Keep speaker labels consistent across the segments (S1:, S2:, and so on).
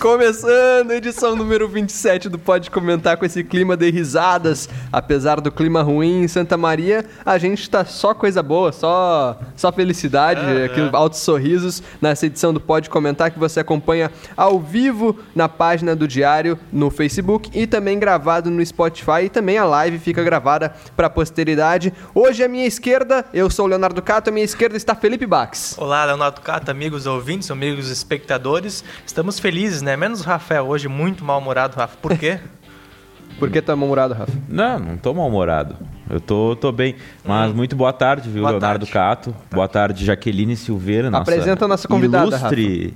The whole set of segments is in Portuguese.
S1: Começando a edição número 27 do Pode Comentar com esse clima de risadas. Apesar do clima ruim em Santa Maria, a gente tá só coisa boa, só, só felicidade, aqui, altos sorrisos nessa edição do Pode Comentar que você acompanha ao vivo na página do Diário no Facebook e também gravado no Spotify e também a live fica gravada para posteridade. Hoje à minha esquerda, eu sou o Leonardo Cato, à minha esquerda está Felipe Bax.
S2: Olá, Leonardo Cato, amigos ouvintes, amigos espectadores. Estamos felizes, né? Menos o Rafael hoje, muito mal-humorado, Rafa. Por quê?
S1: Por que tá mal-humorado, Rafa?
S3: Não, não tô mal-humorado. Eu tô, tô bem. Mas muito boa tarde, viu,
S2: Boa
S3: Leonardo
S2: tarde.
S3: Cato. Boa tarde, Jaqueline Silveira. Nossa
S1: Apresenta a nossa convidada,
S3: Ilustre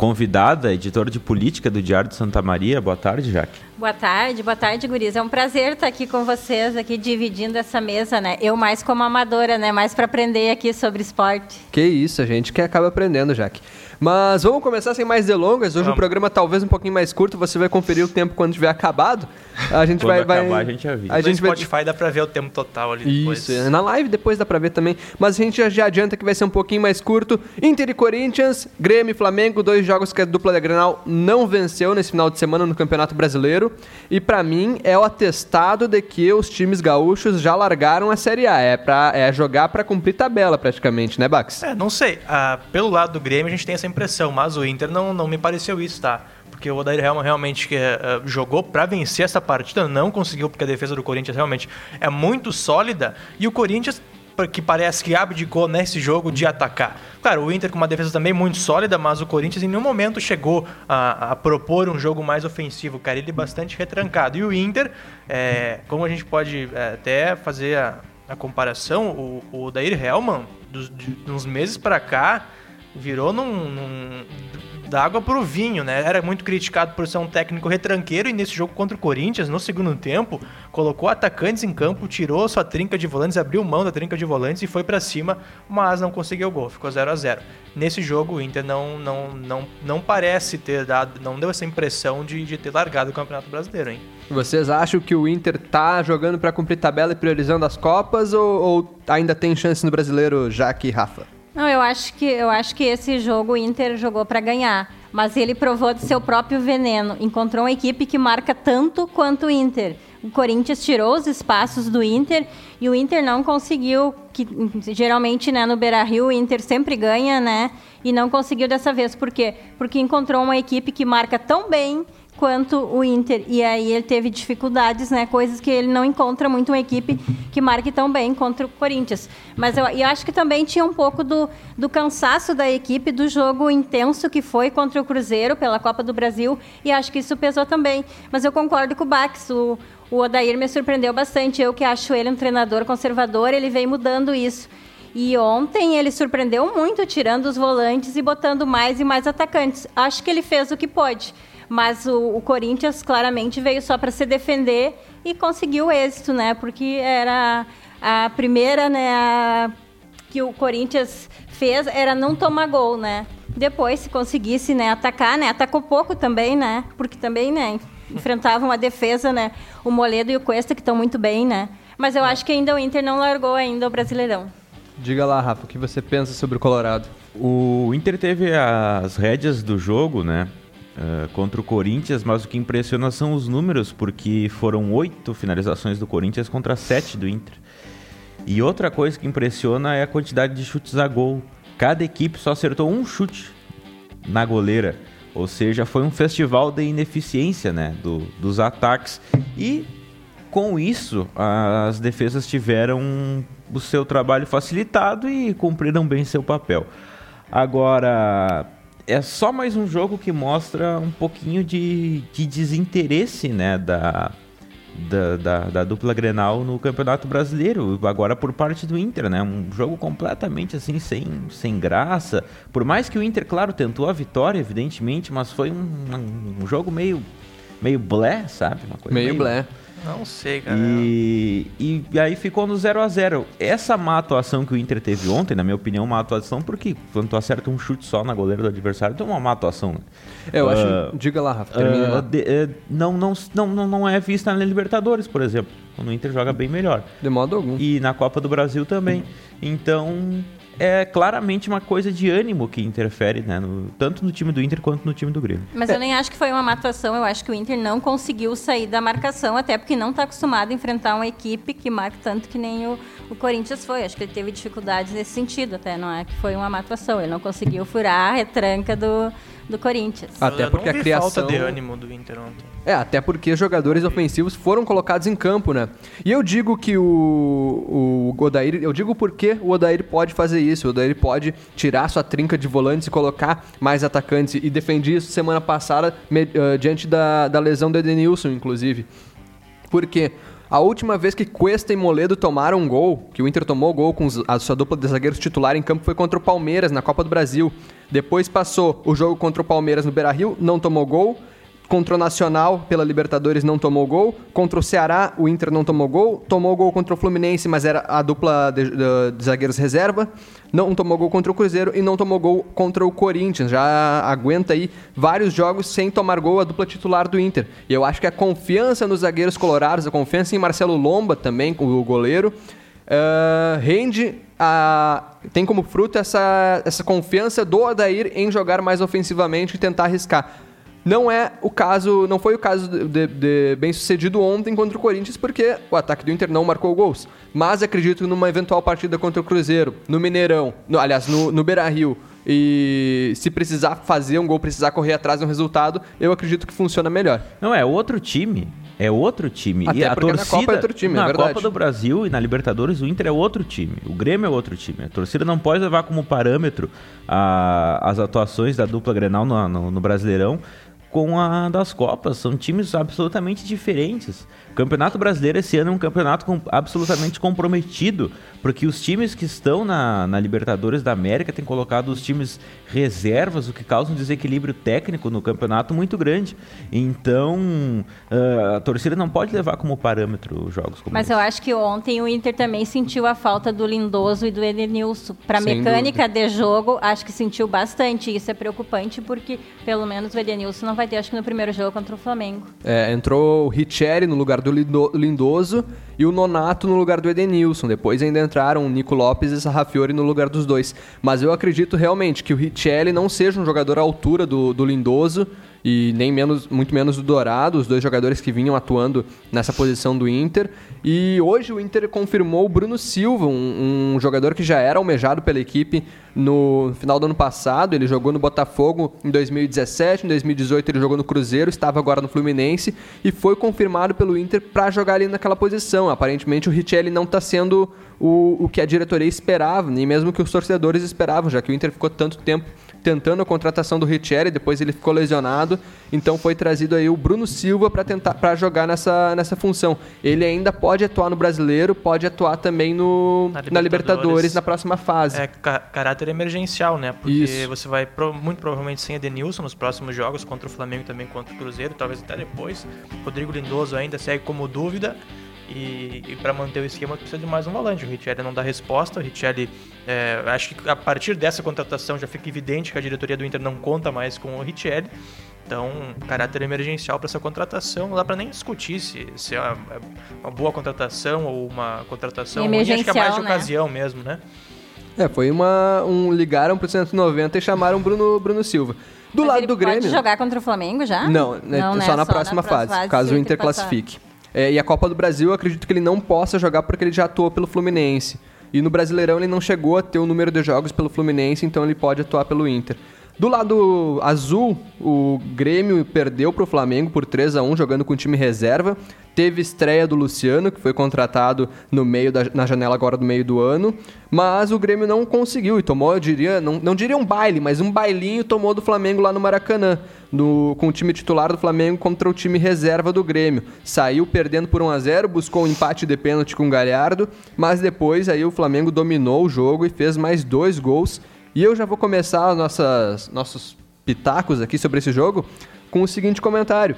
S3: convidada, editora de política do Diário de Santa Maria. Boa tarde, Jaque.
S4: Boa tarde, boa tarde, guris. É um prazer estar aqui com vocês, aqui dividindo essa mesa, né? Eu mais como amadora, né? Mais para aprender aqui sobre esporte.
S1: Que isso, a gente que acaba aprendendo, Jaque. Mas vamos começar sem mais delongas. Hoje o
S2: Vamos.
S1: programa talvez um pouquinho mais curto, você vai conferir o tempo quando tiver acabado. A gente
S3: Quando
S1: vai, vai-
S3: acabar, a gente avisa.
S1: A
S2: no
S1: gente vai
S2: Spotify dá pra ver o tempo total ali depois.
S1: Isso, na live depois dá pra ver também. Mas a gente já, já adianta que vai ser um pouquinho mais curto. Inter e Corinthians, Grêmio e Flamengo, dois jogos que a dupla da Grenal não venceu nesse final de semana no Campeonato Brasileiro. E pra mim é o atestado de que os times gaúchos já largaram a Série A. É, pra, é jogar pra cumprir tabela praticamente, né, Bax?
S2: É, não sei. Ah, pelo lado do Grêmio a gente tem essa impressão, mas o Inter não, não me pareceu isso, tá? Porque o Odair Helman realmente que, eh, jogou pra vencer essa partida, não conseguiu, porque a defesa do Corinthians realmente é muito sólida. E o Corinthians, que parece que abdicou nesse jogo de atacar. Claro, o Inter com uma defesa também muito sólida, mas o Corinthians em nenhum momento chegou a, a propor um jogo mais ofensivo. Cara, ele bastante retrancado. E o Inter, eh, como a gente pode eh, até fazer a, a comparação, o, o Helman, dos, de, uns meses pra cá, virou num, num da água pro vinho, né? Era muito criticado por ser um técnico retranqueiro e nesse jogo contra o Corinthians, no segundo tempo, colocou atacantes em campo, tirou sua trinca de volantes, abriu mão da trinca de volantes e foi pra cima, mas não conseguiu o gol, ficou 0 a 0 Nesse jogo, o Inter não, não, não, não parece ter dado, não deu essa impressão de, de ter largado o Campeonato Brasileiro, hein?
S1: Vocês acham que o Inter tá jogando pra cumprir tabela e priorizando as Copas ou, ou ainda tem chance no Brasileiro, Jaque e Rafa?
S4: Não, eu acho que eu acho que esse jogo o Inter jogou para ganhar, mas ele provou de seu próprio veneno. Encontrou uma equipe que marca tanto quanto o Inter. O Corinthians tirou os espaços do Inter e o Inter não conseguiu, que geralmente, né, no Beira-Rio o Inter sempre ganha, né? E não conseguiu dessa vez, por quê? Porque encontrou uma equipe que marca tão bem quanto o Inter. E aí ele teve dificuldades, né? Coisas que ele não encontra muito uma equipe que marque tão bem contra o Corinthians. Mas eu, eu acho que também tinha um pouco do, do cansaço da equipe do jogo intenso que foi contra o Cruzeiro pela Copa do Brasil. E acho que isso pesou também. Mas eu concordo com o Bax. O, o Odair me surpreendeu bastante. Eu que acho ele um treinador conservador, ele vem mudando isso. E ontem ele surpreendeu muito, tirando os volantes e botando mais e mais atacantes. Acho que ele fez o que pôde. Mas o, o Corinthians claramente veio só para se defender e conseguiu êxito, né? Porque era a primeira, né, a- que o Corinthians fez era não tomar gol, né? Depois, se conseguisse, né, atacar, né? Atacou pouco também, né? Porque também, né, enfrentavam a defesa, né? O Moledo e o Cuesta que estão muito bem, né? Mas eu acho que ainda o Inter não largou ainda o Brasileirão.
S1: Diga lá, Rafa, o que você pensa sobre o Colorado?
S3: O Inter teve as rédeas do jogo, né? Eh, contra o Corinthians, mas o que impressiona são os números, porque foram oito finalizações do Corinthians contra sete do Inter. E outra coisa que impressiona é a quantidade de chutes a gol. Cada equipe só acertou um chute na goleira. Ou seja, foi um festival de ineficiência né, do- dos ataques. E com isso, as defesas tiveram o seu trabalho facilitado e cumpriram bem seu papel. Agora, é só mais um jogo que mostra um pouquinho de, de desinteresse né, da, da, da, da dupla Grenal no Campeonato Brasileiro, agora por parte do Inter, né? Um jogo completamente assim, sem, sem graça. Por mais que o Inter, claro, tentou a vitória, evidentemente, mas foi um, um jogo meio, meio blé, sabe? Uma coisa
S1: Meio blé.
S2: Não sei, cara.
S3: E, e aí ficou no 0 a 0 Essa má atuação que o Inter teve ontem, na minha opinião, uma atuação, porque quando tu acerta um chute só na goleira do adversário, tu é uma má atuação. né?
S1: Eu acho.
S3: Ah,
S1: Diga lá, Rafa, termina lá.
S3: de- não, não, não, não, não é vista na Libertadores, por exemplo. Quando o Inter joga bem melhor.
S1: De modo algum.
S3: E na Copa do Brasil também. Então, é claramente uma coisa de ânimo que interfere, né? no- tanto no time do Inter quanto no time do Grêmio.
S4: Mas eu nem acho que foi uma má atuação, eu acho que o Inter não conseguiu sair da marcação, até porque não está acostumado a enfrentar uma equipe que marca tanto que nem o, o Corinthians foi. Acho que ele teve dificuldades nesse sentido, até não é que foi uma má atuação. Ele não conseguiu furar a retranca do, do Corinthians.
S1: Até porque a criação-
S2: falta de ânimo do Inter ontem.
S1: É, até porque os jogadores ofensivos foram colocados em campo, né? E eu digo que o, o Odair, eu digo porque o Odair pode fazer isso. O Odair pode tirar sua trinca de volantes e colocar mais atacantes. E defendi isso semana passada me- eh, diante da, da lesão do Edenilson, inclusive. Porque a última vez que Cuesta e Moledo tomaram um gol, que o Inter tomou gol com a sua dupla de zagueiros titular em campo, foi contra o Palmeiras, na Copa do Brasil. Depois passou o jogo contra o Palmeiras no Beira-Rio, não tomou gol. Contra o Nacional, pela Libertadores, não tomou gol. Contra o Ceará, o Inter não tomou gol. Tomou gol contra o Fluminense, mas era a dupla de, de- de zagueiros reserva. Não tomou gol contra o Cruzeiro e não tomou gol contra o Corinthians. Já aguenta aí vários jogos sem tomar gol a dupla titular do Inter. E eu acho que a confiança nos zagueiros colorados, a confiança em Marcelo Lomba também, o goleiro, eh, rende a, tem como fruto essa, essa confiança do Odair em jogar mais ofensivamente e tentar arriscar. Não é o caso, não foi o caso de, de- bem sucedido ontem contra o Corinthians, porque o ataque do Inter não marcou gols. Mas acredito que numa eventual partida contra o Cruzeiro, no Mineirão, no- aliás, no, no Beira Rio, e se precisar fazer um gol, precisar correr atrás de um resultado, eu acredito que funciona melhor.
S3: Não, é outro time. É outro time.
S1: Até
S3: e a
S1: porque na
S3: torcida,
S1: Copa é outro time, é
S3: na
S1: verdade.
S3: Copa do Brasil e na Libertadores, o Inter é outro time. O Grêmio é outro time. A torcida não pode levar como parâmetro a- as atuações da dupla Grenal no, no- no Brasileirão com a das Copas. São times absolutamente diferentes. Campeonato Brasileiro esse ano é um campeonato com- absolutamente comprometido, porque os times que estão na, na Libertadores da América têm colocado os times reservas, o que causa um desequilíbrio técnico no campeonato muito grande. Então, ah, a torcida não pode levar como parâmetro os jogos como
S4: Mas
S3: esse.
S4: eu acho que ontem o Inter também sentiu a falta do Lindoso e do Edenilson. Para mecânica de jogo, acho que sentiu bastante. Isso é preocupante porque, pelo menos, o Edenilson não vai ter, acho que no primeiro jogo contra o Flamengo.
S1: É, entrou o Richeri no lugar do Lindo- Lindoso e o Nonato no lugar do Edenilson. Depois ainda entraram o Nico Lopes e Sarrafiori no lugar dos dois. Mas eu acredito realmente que o Richelli não seja um jogador à altura do, do Lindoso e nem menos, muito menos do Dourado, os dois jogadores que vinham atuando nessa posição do Inter. E hoje o Inter confirmou o Bruno Silva, um, um jogador que já era almejado pela equipe no final do ano passado. Ele jogou no Botafogo em 2017, em 2018 ele jogou no Cruzeiro, estava agora no Fluminense e foi confirmado pelo Inter para jogar ali naquela posição. Aparentemente o Richelli não está sendo o, o que a diretoria esperava, nem mesmo que os torcedores esperavam, já que o Inter ficou tanto tempo tentando a contratação do Richelli, depois ele ficou lesionado, então foi trazido aí o Bruno Silva para tentar para jogar nessa, nessa função. Ele ainda pode atuar no Brasileiro, pode atuar também no
S2: Na
S1: na Libertadores,
S2: Libertadores.
S1: na próxima fase.
S2: É ca- caráter emergencial, né? Porque
S1: Isso.
S2: você vai pro- muito provavelmente sem Edenilson nos próximos jogos, contra o Flamengo e também contra o Cruzeiro, talvez até depois. Rodrigo Lindoso ainda segue como dúvida. E, e para manter o esquema precisa de mais um volante. O Richelli não dá resposta. O Richelli, é, acho que a partir dessa contratação já fica evidente que a diretoria do Inter não conta mais com o Richelli. Então, caráter emergencial para essa contratação. Não dá para nem discutir se, se é uma, é uma boa contratação ou uma contratação ruim. Acho que é mais de
S4: Emergencial, né?
S2: ocasião mesmo, né?
S1: É, foi uma um ligaram pro 190 e chamaram Bruno Bruno Silva. Do
S4: Mas
S1: lado
S4: ele
S1: do Grêmio.
S4: Pode jogar contra o Flamengo já?
S1: Não, né,
S4: né?
S1: só na próxima fase, caso o Inter
S4: passar.
S1: É, e a Copa do Brasil, eu acredito que ele não possa jogar porque ele já atuou pelo Fluminense. E no Brasileirão ele não chegou a ter o número de jogos pelo Fluminense, então ele pode atuar pelo Inter. Do lado azul, o Grêmio perdeu para o Flamengo por 3 a 1 jogando com o time reserva. Teve estreia do Luciano, que foi contratado no meio da, na janela agora do meio do ano. Mas o Grêmio não conseguiu e tomou, eu diria, não, não diria um baile, mas um bailinho tomou do Flamengo lá no Maracanã, no- com o time titular do Flamengo contra o time reserva do Grêmio. Saiu perdendo por 1 a 0 buscou um empate de pênalti com o Galhardo, mas depois aí o Flamengo dominou o jogo e fez mais dois gols. E eu já vou começar nossas, nossos pitacos aqui sobre esse jogo com o seguinte comentário.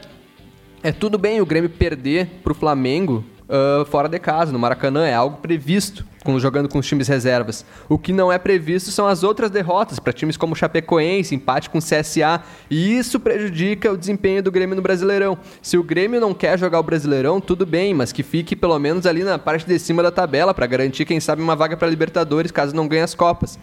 S1: É tudo bem o Grêmio perder pro Flamengo uh, fora de casa, no Maracanã. É algo previsto com, jogando com os times reservas. O que não é previsto são as outras derrotas para times como Chapecoense, empate com CSA. E isso prejudica o desempenho do Grêmio no Brasileirão. Se o Grêmio não quer jogar o Brasileirão, tudo bem, mas que fique pelo menos ali na parte de cima da tabela para garantir, quem sabe, uma vaga para Libertadores caso não ganhe as Copas.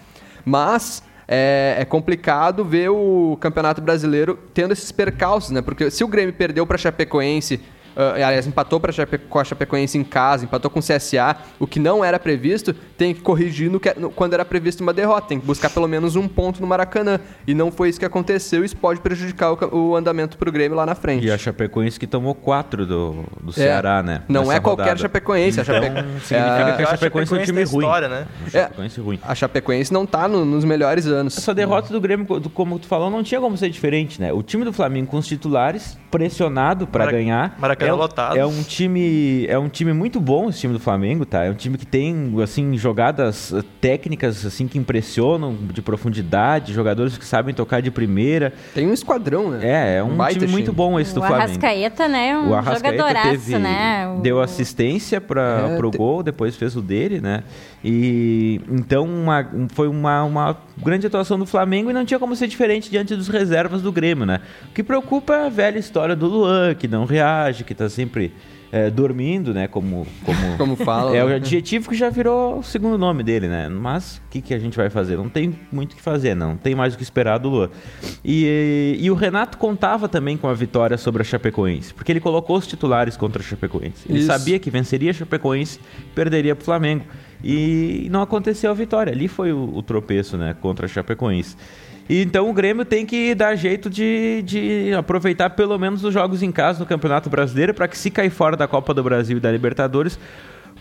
S1: Mas é, é, complicado ver o Campeonato Brasileiro tendo esses percalços, né? Porque se o Grêmio perdeu para Chapecoense Uh, aliás, empatou pra Chape, com a Chapecoense em casa, empatou com o CSA, o que não era previsto, tem que corrigir no que, no, quando era previsto uma derrota, tem que buscar pelo menos um ponto no Maracanã. E não foi isso que aconteceu, isso pode prejudicar o, o andamento pro Grêmio lá na frente.
S3: E a Chapecoense que tomou quatro do, do é, Ceará, né?
S1: Não é qualquer rodada. Chapecoense.
S3: Então,
S1: a Chape...
S3: significa é, que a Chapecoense é um time ruim.
S2: História, né?
S1: É, Chapecoense ruim. A Chapecoense não tá no, nos melhores anos.
S3: Essa derrota do Grêmio, como tu falou, não tinha como ser diferente, né? O time do Flamengo com os titulares, pressionado para ganhar.
S2: Maracanã
S3: é,
S2: lotado.
S3: É um time, é um time muito bom esse time do Flamengo, tá? É um time que tem assim jogadas eh, técnicas assim que impressionam de profundidade, jogadores que sabem tocar de primeira.
S1: Tem um esquadrão, né?
S3: É, é um, um time, time, muito bom esse do
S4: o
S3: Flamengo.
S4: Arrascaeta, né? Um
S3: o Arrascaeta
S4: jogadoraço,
S3: teve,
S4: né? O...
S3: Deu assistência para é, pro te... gol, depois fez o dele, né? E então uma, foi uma, uma grande atuação do Flamengo e não tinha como ser diferente diante dos reservas do Grêmio, né? O que preocupa é a velha história do Luan, que não reage, que tá sempre é, dormindo, né? Como, como,
S1: como fala.
S3: É o
S1: né?
S3: adjetivo que já virou o segundo nome dele, né? Mas o que, que a gente vai fazer? Não tem muito o que fazer, não. Tem mais o que esperar do Luan. E, e o Renato contava também com a vitória sobre a Chapecoense, porque ele colocou os titulares contra a Chapecoense. Ele Isso. sabia que venceria a Chapecoense, perderia para o Flamengo. E não aconteceu a vitória. Ali foi o, o tropeço, né? Contra a Chapecoense. E então o Grêmio tem que dar jeito de, de aproveitar pelo menos os jogos em casa no Campeonato Brasileiro para que se cair fora da Copa do Brasil e da Libertadores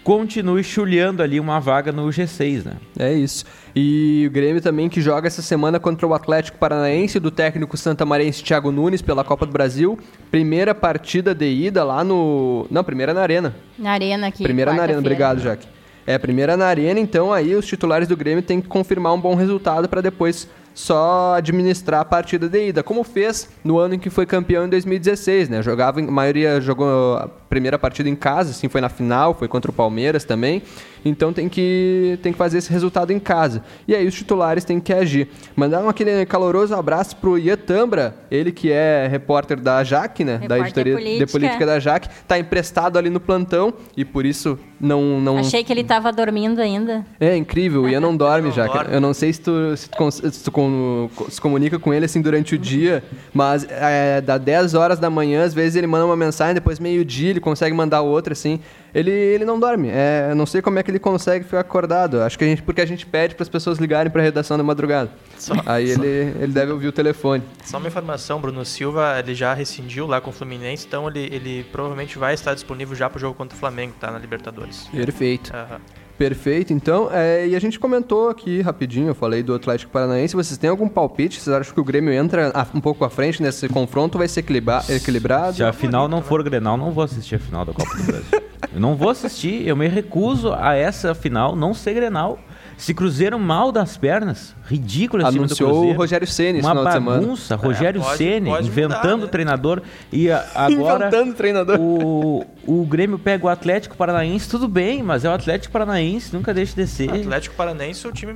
S3: continue chulhando ali uma vaga no G6, né?
S1: É isso. E o Grêmio também que joga essa semana contra o Atlético Paranaense do técnico santamarense Thiago Nunes pela Copa do Brasil. Primeira partida de ida lá no... Não, primeira na Arena.
S4: Na Arena aqui.
S1: Primeira na Arena, obrigado, Jaque. É, primeira na Arena, então aí os titulares do Grêmio têm que confirmar um bom resultado para depois só administrar a partida de ida, como fez no ano em que foi campeão em 2016, né? Jogava, a maioria jogou a primeira partida em casa, assim, foi na final, foi contra o Palmeiras também. Então tem que, tem que fazer esse resultado em casa. E aí os titulares têm que agir. Mandar um aquele caloroso abraço pro Ian Tambra, ele que é repórter da Jaque, né?
S4: Repórter
S1: da editoria
S4: política.
S1: de política da Jaque, tá emprestado ali no plantão e por isso não. não...
S4: Achei que ele tava dormindo ainda.
S1: É incrível, o Ian não dorme, Jaque. Eu não sei se tu, se tu, se tu se comunica com ele assim durante o dia, mas é, dá 10 horas da manhã, às vezes ele manda uma mensagem, depois meio-dia ele consegue mandar outra, assim. Ele, ele não dorme. É, não sei como é que ele consegue ficar acordado. Acho que a gente, porque a gente pede para as pessoas ligarem para a redação da madrugada. Só, Aí só. Ele, ele deve ouvir o telefone.
S2: Só uma informação, Bruno Silva, ele já rescindiu lá com o Fluminense, então ele, ele provavelmente vai estar disponível já para o jogo contra o Flamengo, tá na Libertadores.
S1: Perfeito. Uhum. Perfeito, então. É, e a gente comentou aqui rapidinho, eu falei do Atlético Paranaense. Vocês têm algum palpite? Vocês acham que o Grêmio entra um pouco à frente nesse confronto? Vai ser equilibrado?
S3: Se a final não for Grenal, não vou assistir a final da Copa do Brasil. eu não vou assistir, eu me recuso a essa final não ser Grenal. Se Cruzeiro mal das pernas, ridículo esse
S1: Anunciou o Rogério Ceni
S3: Uma bagunça, Rogério é, Ceni inventando mudar, né? treinador e agora
S1: inventando treinador.
S3: O, o Grêmio pega o Atlético Paranaense, tudo bem, mas é o Atlético Paranaense, nunca deixa de ser. O
S2: Atlético Paranaense é o time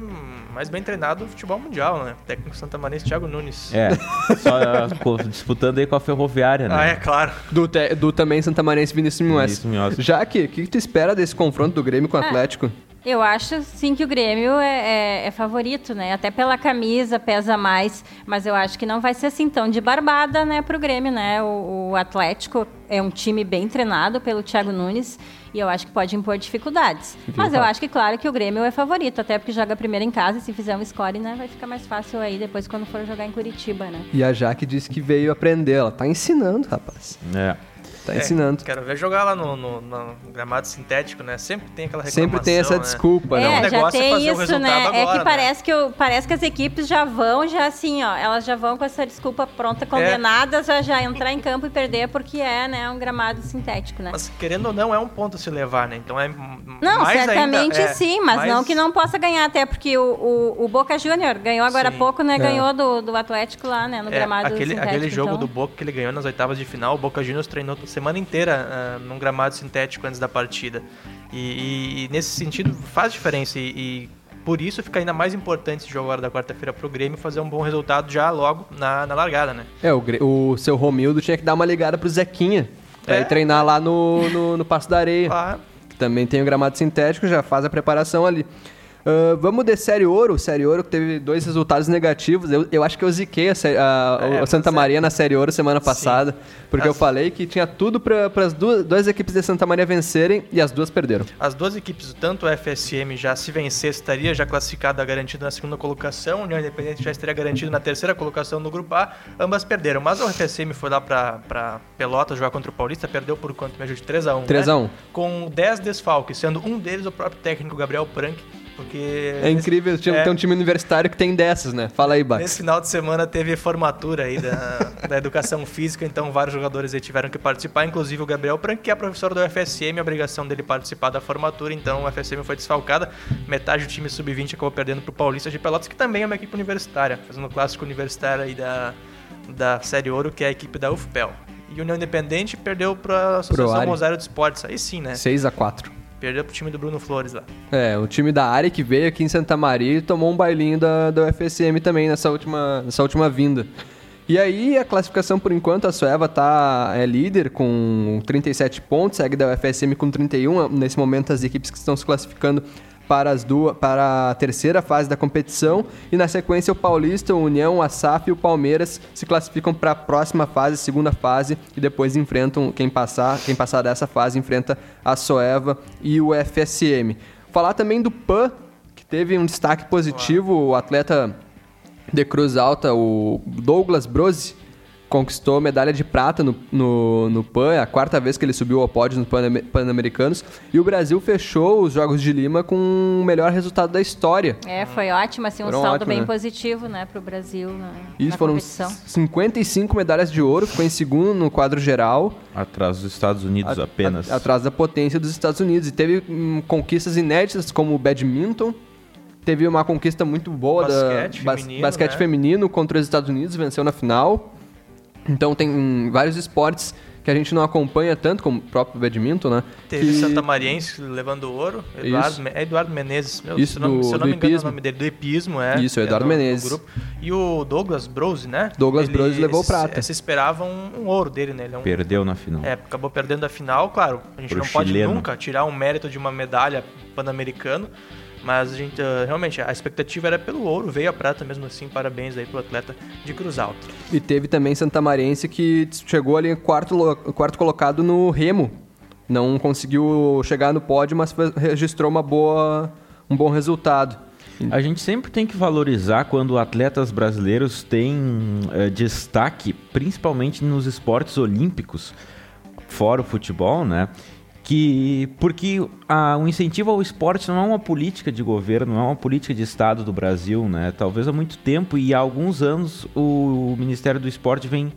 S2: mais bem treinado do futebol mundial, né? Técnico Santa Marense Thiago Nunes.
S3: É, só disputando aí com a Ferroviária, né?
S2: Ah, é claro.
S1: Do, te, do também Santa Marense Vinícius Minhoes. Já que, o que, tu espera desse confronto do Grêmio com o ah, Atlético?
S4: Eu acho sim que o Grêmio é, é, é, favorito, né? Até pela camisa pesa mais, mas eu acho que não vai ser assim tão de barbada, né, para o Grêmio, né? O, o, Atlético é um time bem treinado pelo Thiago Nunes e eu acho que pode impor dificuldades. Mas eu acho que claro que o Grêmio é favorito, até porque joga primeiro em casa e se fizer um score, né, vai ficar mais fácil aí depois quando for jogar em Curitiba, né?
S1: E a Jaque disse que veio aprender, ela tá ensinando, rapaz.
S3: É.
S1: Tá é, ensinando.
S2: Quero ver jogar lá no, no, no, gramado sintético, né? Sempre tem aquela reclamação,
S1: Sempre tem essa
S2: né?
S1: desculpa,
S4: é,
S1: né?
S4: O negócio já é fazer isso, o né? Agora, é que né? parece, que o, parece que as equipes já vão, já assim, ó, elas já vão com essa desculpa pronta, condenadas é. a já entrar em campo e perder porque é, né, um gramado sintético, né?
S2: Mas querendo ou não, é um ponto a se levar, né? Então é
S4: Não,
S2: mais
S4: certamente
S2: ainda, é,
S4: sim, mas mais... não que não possa ganhar, até porque o, o, o Boca Júnior ganhou agora há pouco, né? É. Ganhou do, do Atlético lá, né, no
S2: é,
S4: gramado
S2: aquele,
S4: sintético.
S2: Aquele jogo
S4: então...
S2: do Boca que ele ganhou nas oitavas de final, o Boca Juniors treinou semana inteira uh, num gramado sintético antes da partida. E, e, e nesse sentido faz diferença. E, e, por isso fica ainda mais importante esse jogo agora da quarta-feira pro Grêmio fazer um bom resultado já logo na, na largada, né?
S1: É, o, o seu Romildo tinha que dar uma ligada pro Zequinha. Pra é. ir treinar lá no, no, no Passo da Areia. Que também tem o gramado sintético, já faz a preparação ali. Uh, vamos de Série Ouro. Série Ouro que teve dois resultados negativos. Eu, eu acho que eu ziquei a, a, é, a Santa Maria na Série Ouro semana passada. Sim. Porque as... eu falei que tinha tudo para as duas, duas equipes de Santa Maria vencerem e as duas perderam.
S2: As duas equipes, tanto o FSM já se vencer, estaria já classificada, garantida na segunda colocação. O União Independente já estaria garantido na terceira colocação no Grupo A. Ambas perderam. Mas o FSM foi lá para Pelotas jogar contra o Paulista. Perdeu por quanto? Médio de 3x1.
S1: 3x1. Né?
S2: Com 10 desfalques, sendo um deles o próprio técnico Gabriel Prank porque.
S1: É incrível nesse, é, ter um time universitário que tem dessas, né? Fala aí, Bax.
S2: Nesse final de semana teve formatura aí da, da educação física, então vários jogadores aí tiveram que participar, inclusive o Gabriel Prank, que é professor do FSM, a obrigação dele participar da formatura, então o FSM foi desfalcada. Metade do time sub-20 acabou perdendo pro Paulista de Pelotas, que também é uma equipe universitária, fazendo o clássico universitário aí da, da Série Ouro, que é a equipe da UFPEL. E União Independente perdeu para a Associação Rosário de Esportes, aí sim, né?
S1: 6 a 4
S2: Perdeu pro time do Bruno Flores lá.
S1: É, o time da área que veio aqui em Santa Maria e tomou um bailinho da, da UFSM também nessa última, nessa última vinda. E aí a classificação por enquanto, a Sueva tá, é líder com 37 pontos, segue da UFSM com 31. Nesse momento as equipes que estão se classificando para, as duas, para a terceira fase da competição. E na sequência, o Paulista, o União, a SAF e o Palmeiras se classificam para a próxima fase, segunda fase, e depois enfrentam quem passar, quem passar dessa fase enfrenta a Soeva e o FSM. Falar também do PAN, que teve um destaque positivo, o atleta de Cruz Alta, o Douglas Brose, conquistou medalha de prata no, no, no PAN, é a quarta vez que ele subiu ao pódio nos Pan-Americanos. E o Brasil fechou os Jogos de Lima com o melhor resultado da história.
S4: É, foi ótimo, assim, um foram saldo ótimo, bem né? positivo né, para o Brasil na,
S1: Isso,
S4: na
S1: foram
S4: competição.
S1: 55 medalhas de ouro, ficou em segundo no quadro geral.
S3: Atrás dos Estados Unidos a, apenas.
S1: A, atrás da potência dos Estados Unidos. E teve hum, conquistas inéditas como o badminton, teve uma conquista muito boa
S2: basquete
S1: da
S2: feminino,
S1: basquete
S2: né?
S1: feminino contra os Estados Unidos, venceu na final. Então tem vários esportes que a gente não acompanha tanto como o próprio badminton, né?
S2: Teve
S1: que...
S2: Santa Mariense levando ouro, Eduardo, é Eduardo Menezes,
S1: meu, Isso
S2: se, não,
S1: do,
S2: se eu não
S1: me
S2: engano é o nome dele, do Epismo, é.
S1: Isso, é Eduardo
S2: é
S1: Menezes.
S2: grupo. E o Douglas Brose, né?
S1: Douglas Ele, Brose levou prata.
S2: Se esperava um, um, ouro dele, né? Ele é um,
S3: Perdeu na final.
S2: É, acabou perdendo a final, claro. A gente Pro não pode nunca tirar um mérito de uma medalha pan-americano, mas a gente, uh, realmente, a expectativa era pelo ouro, veio a prata mesmo assim. Parabéns aí pro atleta de Cruz Alta.
S1: E teve também Santa Mariense que chegou ali quarto, quarto colocado no Remo. Não conseguiu chegar no pódio, mas registrou uma boa, um bom resultado.
S3: A gente sempre tem que valorizar quando atletas brasileiros têm uh, destaque, principalmente nos esportes olímpicos, fora o futebol, né? Que porque a, o incentivo ao esporte não é uma política de governo, não é uma política de Estado do Brasil, né? Talvez há muito tempo e há alguns anos o, o Ministério do Esporte vem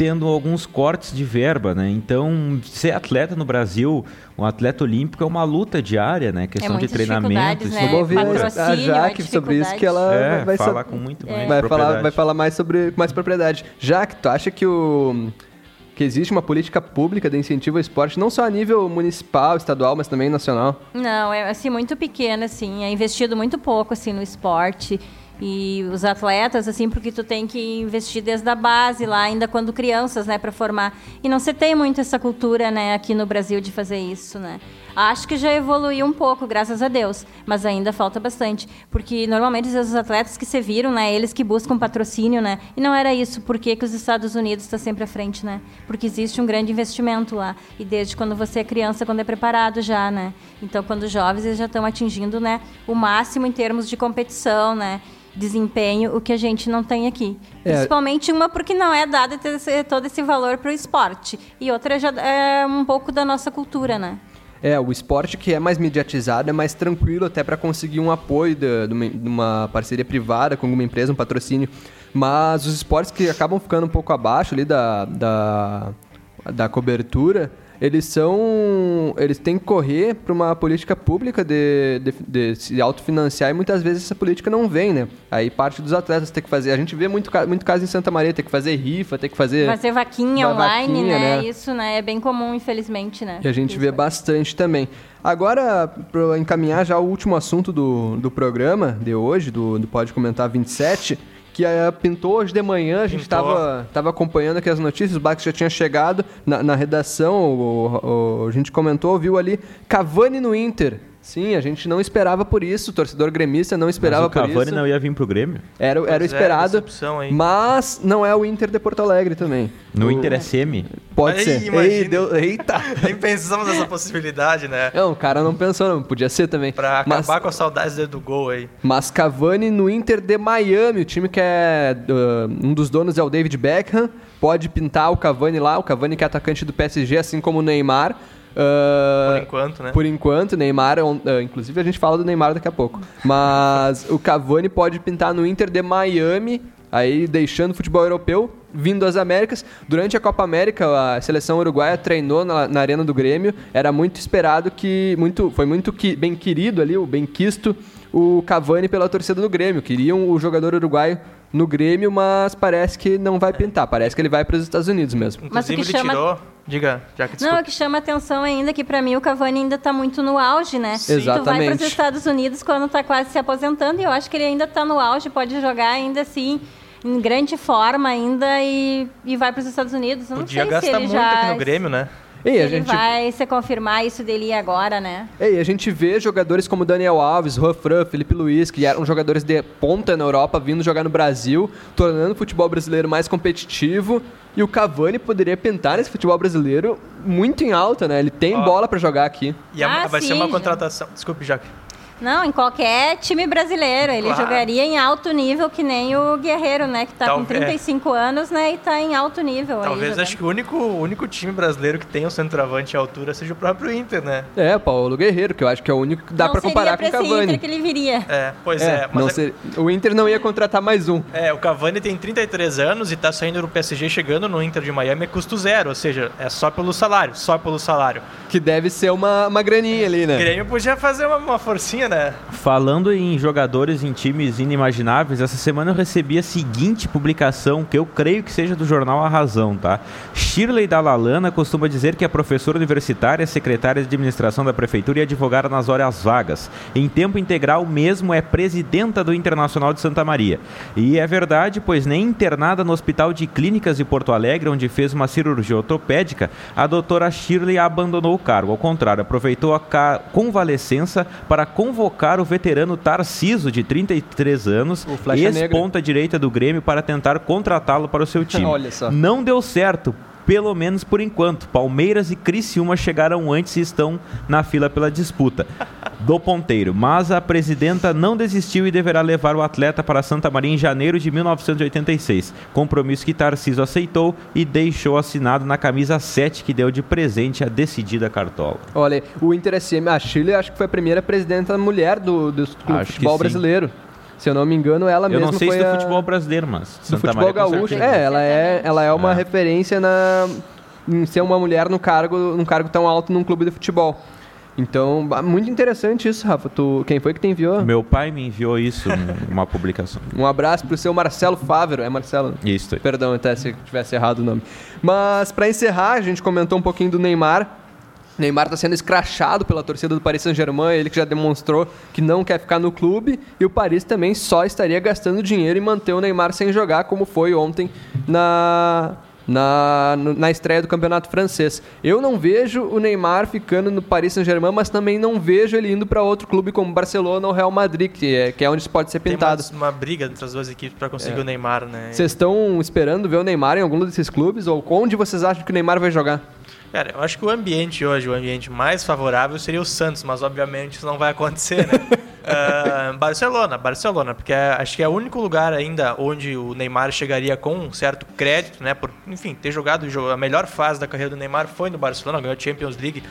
S3: tendo alguns cortes de verba, né? Então, ser atleta no Brasil, um atleta olímpico é uma luta diária, né? Questão
S4: é
S3: de treinamento.
S4: Né?
S1: Vou ouvir a Jaque sobre isso que ela
S3: é,
S1: vai
S3: falar com muito mais
S1: vai falar, vai falar mais sobre mais propriedade. Jaque, tu acha que o que existe uma política pública de incentivo ao esporte, não só a nível municipal, estadual, mas também nacional?
S4: Não, é assim muito pequena, assim, é investido muito pouco assim no esporte e os atletas assim porque tu tem que investir desde a base lá ainda quando crianças né para formar. E não se tem muito essa cultura né aqui no Brasil de fazer isso né. Acho que já evoluiu um pouco graças a Deus mas ainda falta bastante. Porque normalmente os atletas que se viram né eles que buscam patrocínio né. E não era isso por que os Estados Unidos está sempre à frente né. Porque existe um grande investimento lá. E desde quando você é criança quando é preparado já né. Então quando jovens eles já estão atingindo né o máximo em termos de competição né desempenho, o que a gente não tem aqui. É. Principalmente uma porque não é dado todo esse valor para o esporte. E outra já é um pouco da nossa cultura, né?
S1: É, o esporte que é mais mediatizado é mais tranquilo até para conseguir um apoio de, de, uma, de, uma, parceria privada com alguma empresa, um patrocínio. Mas os esportes que acabam ficando um pouco abaixo ali da, da, da cobertura eles são. Eles têm que correr para uma política pública de, de, de se autofinanciar e muitas vezes essa política não vem, né? Aí parte dos atletas tem que fazer. A gente vê muito, muito caso em Santa Maria, tem que fazer rifa, tem que fazer.
S4: Fazer vaquinha online,
S1: vaquinha,
S4: né?
S1: né?
S4: Isso, né? É bem comum, infelizmente, né?
S1: E a gente
S4: Isso
S1: vê
S4: é.
S1: bastante também. Agora, para encaminhar já o último assunto do, do programa de hoje, do, do Pode Comentar 27, que eh, pintou hoje de manhã, a gente estava tava acompanhando aqui as notícias, o Bax já tinha chegado na, na redação, o- o- a gente comentou, viu ali, Cavani no Inter. Sim, a gente não esperava por isso, o torcedor gremista não esperava
S3: Mas o Cavani
S1: por isso.
S3: não ia vir pro Grêmio?
S1: Era, era o
S2: é,
S1: esperado,
S2: decepção aí.
S1: mas não é o Inter de Porto Alegre também.
S3: No
S1: O-
S3: Inter é semi?
S1: Pode
S2: Aí,
S1: ser. Ei, deu- eita!
S2: Nem pensamos nessa possibilidade, né?
S1: Não, o cara não pensou, não. Podia ser também.
S2: Pra
S1: Mas-
S2: acabar com as saudades dele do gol aí.
S1: Mas Cavani no Inter de Miami, o time que é. uh, um dos donos é o David Beckham. Pode pintar o Cavani lá, o Cavani que é atacante do PSG, assim como o Neymar. Uh,
S2: Por enquanto, né?
S1: Por enquanto, Neymar, uh, inclusive a gente fala do Neymar daqui a pouco. Mas o Cavani pode pintar no Inter de Miami, aí deixando o futebol europeu, vindo às Américas. Durante a Copa América, a seleção uruguaia treinou na, na arena do Grêmio. Era muito esperado que, muito, foi muito que, bem querido ali, o bem quisto, o Cavani pela torcida do Grêmio. Queriam o jogador uruguaio no Grêmio, mas parece que não vai pintar. Parece que ele vai para os Estados Unidos mesmo.
S4: Mas o que
S2: ele
S4: chama-
S2: tirou. Diga, já que
S4: Não, o que chama atenção ainda é que pra mim o Cavani ainda tá muito no auge, né?
S1: Sim.
S4: Tu vai
S1: Exatamente.
S4: para os Estados Unidos quando tá quase se aposentando e eu acho que ele ainda tá no auge, pode jogar ainda assim em grande forma ainda e, e vai para os Estados Unidos. Eu não
S2: Podia
S4: sei se
S2: gastar
S4: ele
S2: muito
S4: já
S2: aqui no Grêmio, né?
S1: E
S4: se
S1: a gente
S4: vai se confirmar isso dele agora, né?
S1: Ei, a gente vê jogadores como Daniel Alves, Juan Fran, Felipe Luiz, que eram jogadores de ponta na Europa, vindo jogar no Brasil, tornando o futebol brasileiro mais competitivo. E o Cavani poderia pintar nesse futebol brasileiro muito em alta, né? Ele tem
S2: Ó.
S1: bola pra jogar aqui.
S2: E a-
S4: Ah,
S2: vai ser
S4: sim,
S2: uma
S4: já.
S2: contratação. Desculpe, Jaque.
S4: Não, em qualquer time brasileiro. Ele
S2: Claro.
S4: jogaria em alto nível, que nem o Guerreiro, né? Que tá com
S2: Talvez-
S4: 35 anos, né? E tá em alto nível.
S2: Talvez acho que o único, o único time brasileiro que tem um centroavante à altura seja o próprio Inter, né?
S1: É, Paulo Guerreiro, que eu acho que é o único que dá
S4: Não
S1: pra comparar com
S4: seria
S1: o
S4: pra
S1: Cavani.
S4: Inter que ele viria.
S2: É, pois
S1: É,
S2: é.
S1: não
S2: é-
S1: ser- O Inter não ia contratar mais um.
S2: É, o Cavani tem 33 anos e tá saindo do PSG chegando no Inter de Miami a custo zero, ou seja, é só pelo salário, só pelo salário.
S1: Que deve ser uma, uma graninha ali,
S2: O
S1: né?
S2: Grêmio podia fazer uma, uma forcinha, né?
S3: Falando em jogadores em times inimagináveis, essa semana eu recebi a seguinte publicação, que eu creio que seja do jornal A Razão, tá? Shirley Dalalana costuma dizer que é professora universitária, secretária de administração da prefeitura e advogada nas horas vagas. Em tempo integral mesmo é presidenta do Internacional de Santa Maria. E é verdade, pois nem internada no Hospital de Clínicas de Porto Alegre, onde fez uma cirurgia ortopédica, a doutora Shirley abandonou o cargo. Ao contrário, aproveitou a convalescença para convocar o veterano Tarciso, de 33 anos, ex-ponta direita do Grêmio, para tentar contratá-lo para o seu time. Não deu certo. Pelo menos por enquanto. Palmeiras e Criciúma chegaram antes e estão na fila pela disputa do ponteiro. Mas a presidenta não desistiu e deverá levar o atleta para Santa Maria em janeiro de 1986. Compromisso que Tarciso aceitou e deixou assinado na camisa 7 que deu de presente a decidida cartola.
S1: Olha, o Inter SM, a Chile acho que foi a primeira presidenta mulher do, do futebol
S3: sim.
S1: Se eu não me engano, ela
S3: Eu
S1: mesma
S3: não sei
S1: foi
S3: se do
S1: a...
S3: futebol brasileiro, mas
S1: do
S3: Santa
S1: futebol
S3: Maria
S1: gaúcho. É, ela é, ela é uma
S3: É.
S1: referência na em ser uma mulher no cargo, num cargo tão alto num clube de futebol. Então, muito interessante isso, Rafa. Tu, quem foi que te enviou?
S3: Meu pai me enviou isso, um- uma publicação.
S1: Um abraço pro seu Marcelo Fávero. É Marcelo?
S3: Isso aí.
S1: Perdão até se eu tivesse errado o nome. Mas pra encerrar, a gente comentou um pouquinho do Neymar. Neymar está sendo escrachado pela torcida do Paris Saint-Germain, ele que já demonstrou que não quer ficar no clube, e o Paris também só estaria gastando dinheiro em manter o Neymar sem jogar, como foi ontem na, na, na estreia do Campeonato Francês. Eu não vejo o Neymar ficando no Paris Saint-Germain, mas também não vejo ele indo para outro clube como Barcelona ou Real Madrid, que é, que é onde isso pode ser
S2: Tem
S1: pintado.
S2: uma, uma briga entre as duas equipes pra conseguir o Neymar, né?
S1: Vocês estão esperando ver o Neymar em algum desses clubes? Ou onde vocês acham que o Neymar vai jogar?
S2: Cara, eu acho que o ambiente hoje, o ambiente mais favorável seria o Santos, mas obviamente isso não vai acontecer, né? Ah, Barcelona, Barcelona, porque é- acho que é o único lugar ainda onde o Neymar chegaria com um certo crédito, né? Por, enfim, ter jogado a melhor fase da carreira do Neymar foi no Barcelona, ganhou a Champions League,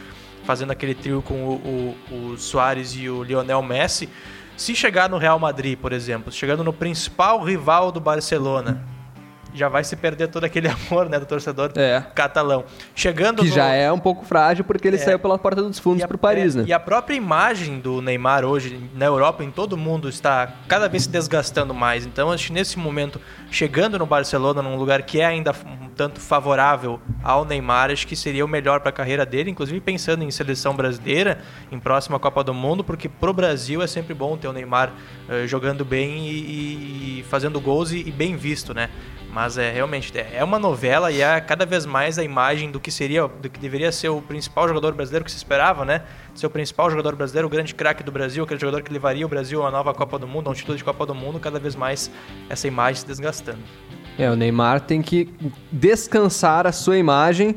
S2: fazendo aquele trio com o, o, o Soares e o Lionel Messi. Se chegar no Real Madrid, por exemplo, chegando no principal rival do Barcelona, já vai se perder todo aquele amor né, do torcedor
S1: É.
S2: catalão. Chegando
S1: Que
S2: no-
S1: já é um pouco frágil porque ele
S2: É.
S1: saiu pela porta dos fundos
S2: e a-
S1: pro Paris,
S2: é,
S1: né?
S2: E a própria imagem do Neymar hoje na Europa, em todo mundo, está cada vez se desgastando mais. Então, acho que nesse momento, chegando no Barcelona, num lugar que é ainda um tanto favorável ao Neymar, acho que seria o melhor para a carreira dele, inclusive pensando em seleção brasileira, em próxima Copa do Mundo, porque pro Brasil é sempre bom ter o Neymar eh, jogando bem e, e fazendo gols e, e bem visto, né? Mas é realmente é é uma novela e é cada vez mais a imagem do que seria, do que deveria ser o principal jogador brasileiro que se esperava, né? Ser o principal jogador brasileiro, o grande craque do Brasil, aquele jogador que levaria o Brasil a uma nova Copa do Mundo, a um título de Copa do Mundo, cada vez mais essa imagem se desgastando.
S1: É, o Neymar tem que descansar a sua imagem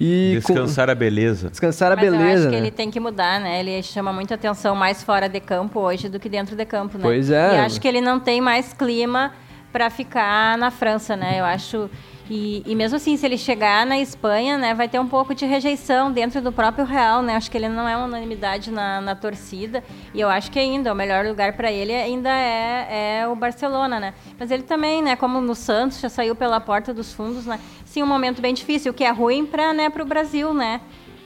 S1: e com-
S3: Descansar a beleza.
S1: descansar a
S4: Mas eu
S1: beleza,
S4: acho que
S1: né?
S4: ele tem que mudar, né? Ele chama muita atenção mais fora de campo hoje do que dentro de campo, né?
S1: Pois é.
S4: E acho que ele não tem mais clima para ficar na França, né? Eu acho e, e mesmo assim, se ele chegar na Espanha, né, vai ter um pouco de rejeição dentro do próprio Real, né? Acho que ele não é uma unanimidade na, na torcida e eu acho que ainda o melhor lugar para ele ainda é, é o Barcelona, né? Mas ele também, né, como no Santos já saiu pela porta dos fundos, né? Sim, um momento bem difícil, o que é ruim para, né, o Brasil, né?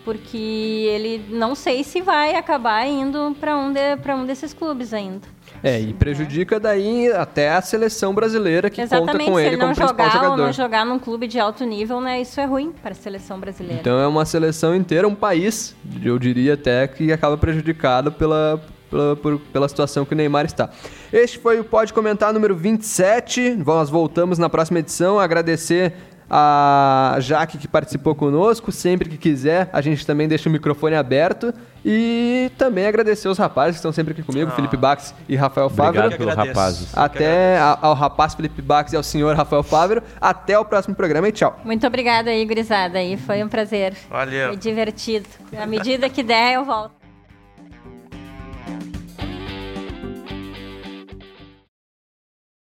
S4: Porque ele não sei se vai acabar indo para um, de, pra um desses clubes ainda.
S1: É, e prejudica daí até a seleção brasileira que conta
S4: Exatamente,
S1: com
S4: se
S1: ele
S4: ele
S1: como
S4: não
S1: principal
S4: jogar ou
S1: jogador.
S4: não jogar num clube de alto nível, né, isso é ruim para a seleção brasileira.
S1: Então é uma seleção inteira, um país, eu diria até, que acaba prejudicado pela, pela, pela situação que o Neymar está. Este foi o Pode Comentar número 27. Nós voltamos na próxima edição. Agradecer a Jaque que participou conosco. Sempre que quiser, a gente também deixa o microfone aberto. E também agradecer os rapazes que estão sempre aqui comigo, Felipe Bax e Rafael Fávero.
S3: Obrigado pelo rapazes.
S1: Até ao rapaz Felipe Bax e ao senhor Rafael Fávero. Até o próximo programa e tchau.
S4: Muito obrigada aí, gurizada, aí foi um prazer.
S2: Valeu.
S4: Foi divertido. À medida que der, eu volto.